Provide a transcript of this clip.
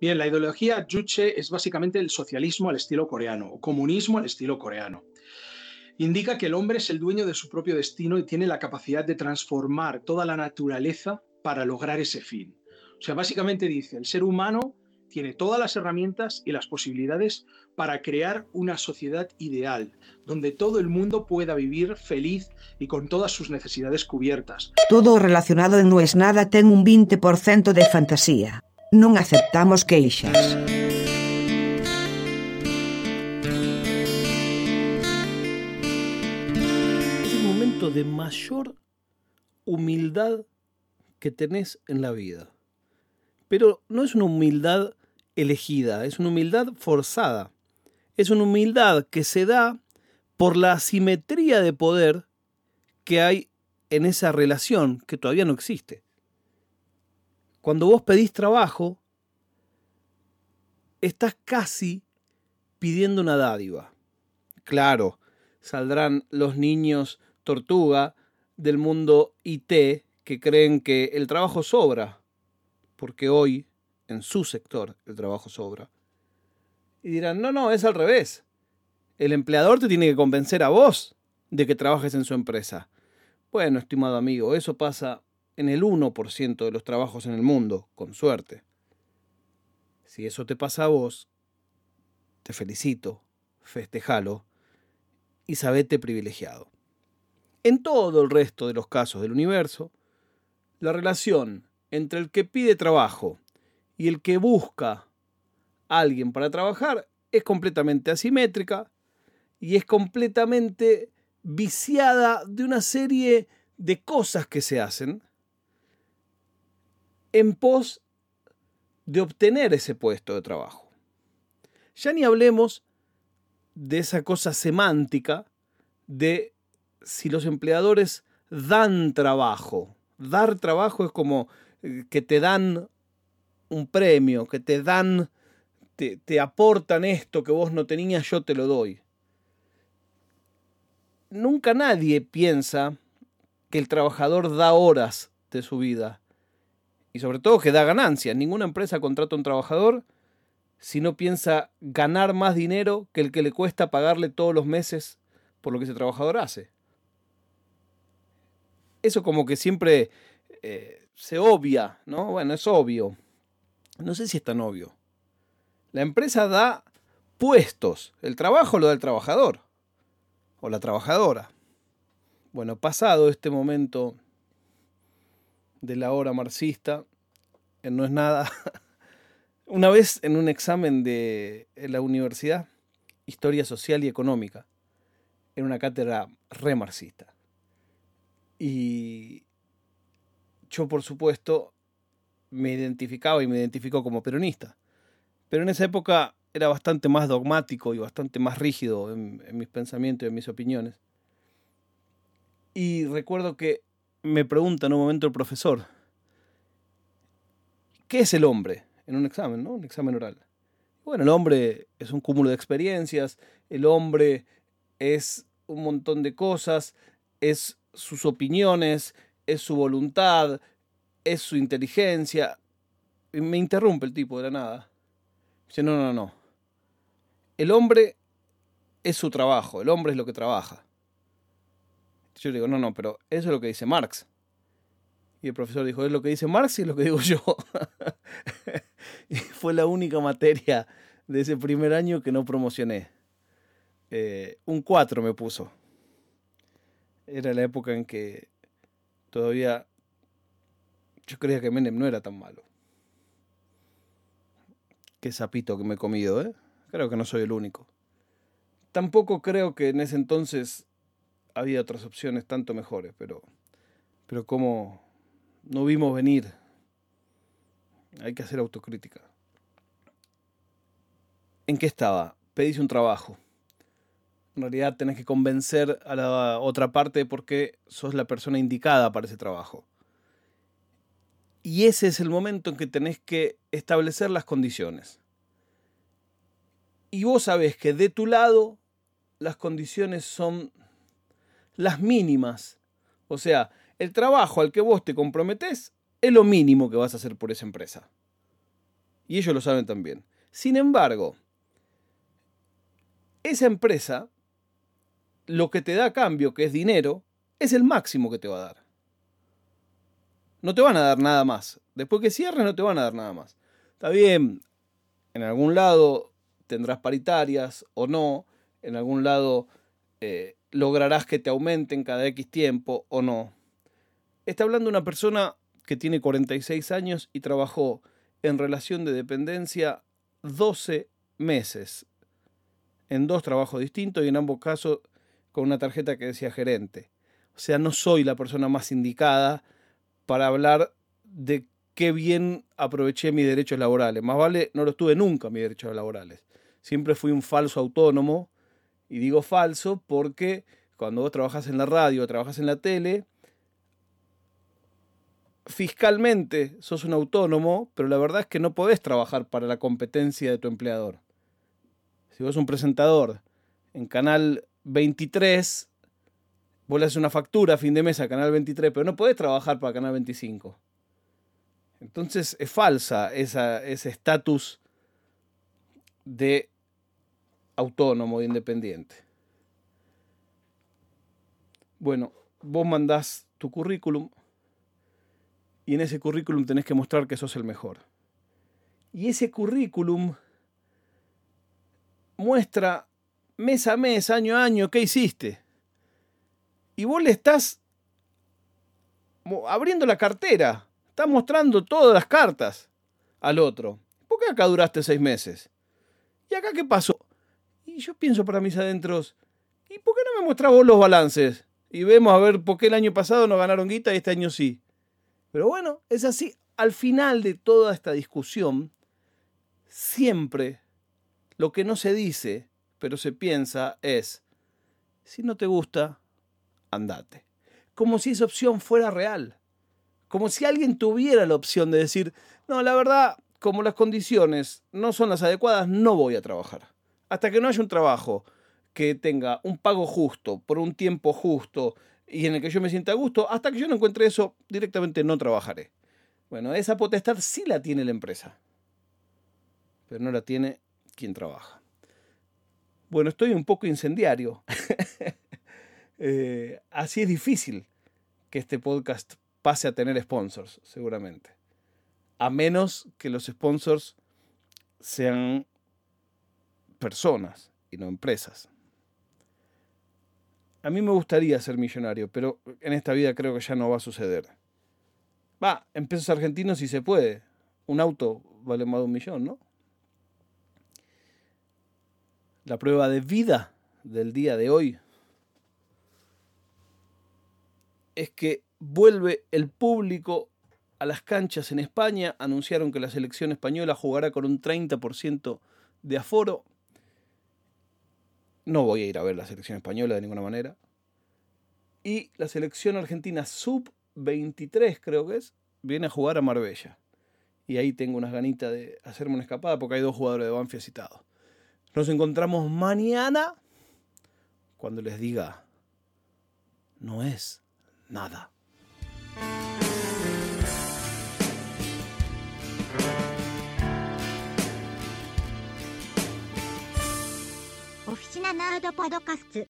Bien, la ideología Juche es básicamente el socialismo al estilo coreano, o comunismo al estilo coreano. Indica que el hombre es el dueño de su propio destino y tiene la capacidad de transformar toda la naturaleza para lograr ese fin. O sea, básicamente dice, el ser humano tiene todas las herramientas y las posibilidades para crear una sociedad ideal, donde todo el mundo pueda vivir feliz y con todas sus necesidades cubiertas. Todo relacionado No es nada ten un 20% de fantasía. Non aceptamos queixas. Es el momento de mayor humildad que tenés en la vida. Pero no es una humildad elegida, es una humildad forzada. Es una humildad que se da por la asimetría de poder que hay en esa relación que todavía no existe. Cuando vos pedís trabajo, estás casi pidiendo una dádiva. Claro, saldrán los niños tortuga del mundo IT que creen que el trabajo sobra, porque hoy en su sector el trabajo sobra. Y dirán, no, no, es al revés. El empleador te tiene que convencer a vos de que trabajes en su empresa. Bueno, estimado amigo, eso pasa en el 1% de los trabajos en el mundo, con suerte. Si eso te pasa a vos, te felicito, festejalo y sabete privilegiado. En todo el resto de los casos del universo, la relación entre el que pide trabajo y el que busca a alguien para trabajar es completamente asimétrica y es completamente viciada de una serie de cosas que se hacen en pos de obtener ese puesto de trabajo. Ya ni hablemos de esa cosa semántica de si los empleadores dan trabajo. Dar trabajo es como eh, que te dan un premio, que te dan, te, te aportan esto que vos no tenías, yo te lo doy. Nunca nadie piensa que el trabajador da horas de su vida y sobre todo que da ganancias. Ninguna empresa contrata a un trabajador si no piensa ganar más dinero que el que le cuesta pagarle todos los meses por lo que ese trabajador hace. Eso como que siempre eh, se obvia, ¿no? Bueno, es obvio no sé si es tan obvio. La empresa da puestos. El trabajo lo da el trabajador o la trabajadora. Bueno, pasado este momento de la hora marxista, no es nada. Una vez en un examen de la universidad, Historia Social y Económica, en una cátedra re marxista. Y yo, por supuesto, me identificaba y me identificó como peronista. Pero en esa época era bastante más dogmático y bastante más rígido en, mis pensamientos y en mis opiniones. Y recuerdo que me pregunta en un momento el profesor, ¿qué es el hombre? En un examen, ¿no? Un examen oral. Bueno, el hombre es un cúmulo de experiencias, el hombre es un montón de cosas, es sus opiniones, es su voluntad, es su inteligencia. Y me interrumpe el tipo de la nada. Dice, no, no, no. El hombre es su trabajo, el hombre es lo que trabaja. Yo le digo, no, no, pero eso es lo que dice Marx. Y el profesor dijo, es lo que dice Marx y es lo que digo yo. y fue la única materia de ese primer año que no promocioné. Eh, un 4 me puso. Era la época en que todavía yo creía que Menem no era tan malo. Qué sapito que me he comido, ¿eh? Creo que no soy el único. Tampoco creo que en ese entonces había otras opciones tanto mejores, pero, pero como no vimos venir, hay que hacer autocrítica. ¿En qué estaba? Pedís un trabajo. En realidad tenés que convencer a la otra parte porque sos la persona indicada para ese trabajo. Y ese es el momento en que tenés que establecer las condiciones. Y vos sabés que de tu lado las condiciones son las mínimas. O sea, el trabajo al que vos te comprometés es lo mínimo que vas a hacer por esa empresa. Y ellos lo saben también. Sin embargo, esa empresa, lo que te da a cambio, que es dinero, es el máximo que te va a dar. No te van a dar nada más. Después que cierres no te van a dar nada más. Está bien, en algún lado tendrás paritarias o no, en algún lado eh, lograrás que te aumenten cada X tiempo o no. Está hablando una persona que tiene 46 años y trabajó en relación de dependencia 12 meses, en dos trabajos distintos y en ambos casos con una tarjeta que decía gerente. O sea, no soy la persona más indicada para hablar de qué bien aproveché mis derechos laborales. Más vale, no los tuve nunca mis derechos laborales. Siempre fui un falso autónomo. Y digo falso porque cuando vos trabajas en la radio o trabajas en la tele, fiscalmente sos un autónomo, pero la verdad es que no podés trabajar para la competencia de tu empleador. Si vos un presentador en Canal 23, vos le haces una factura a fin de mes a Canal 23, pero no podés trabajar para Canal 25. Entonces es falsa ese estatus de autónomo, de independiente. Bueno, vos mandás tu currículum y en ese currículum tenés que mostrar que sos el mejor. Y ese currículum muestra mes a mes, año a año, qué hiciste. Y vos le estás abriendo la cartera, estás mostrando todas las cartas al otro. ¿Por qué acá duraste seis meses? ¿Y acá qué pasó? Yo pienso para mis adentros, ¿y por qué no me mostrás vos los balances? Y vemos a ver por qué el año pasado no ganaron guita y este año sí. Pero bueno, es así. Al final de toda esta discusión, siempre lo que no se dice, pero se piensa es, si no te gusta, andate. Como si esa opción fuera real. Como si alguien tuviera la opción de decir, no, la verdad, como las condiciones no son las adecuadas, no voy a trabajar. Hasta que no haya un trabajo que tenga un pago justo, por un tiempo justo, y en el que yo me sienta a gusto, hasta que yo no encuentre eso, directamente no trabajaré. Bueno, esa potestad sí la tiene la empresa, pero no la tiene quien trabaja. Bueno, estoy un poco incendiario. Eh, así es difícil que este podcast pase a tener sponsors, seguramente. A menos que los sponsors sean personas y no empresas. A mí me gustaría ser millonario, pero en esta vida creo que ya no va a suceder. Va, en pesos argentinos si se puede. Un auto vale más de un millón, ¿no? La prueba de vida del día de hoy es que vuelve el público a las canchas en España. Anunciaron que la selección española jugará con un 30% de aforo. No voy a ir a ver la selección española de ninguna manera. Y la selección argentina sub-23, creo que es, viene a jugar a Marbella. Y ahí tengo unas ganitas de hacerme una escapada porque hay dos jugadores de Banfield citados. Nos encontramos mañana cuando les diga, no es nada. オフィシナナードパドカスツ。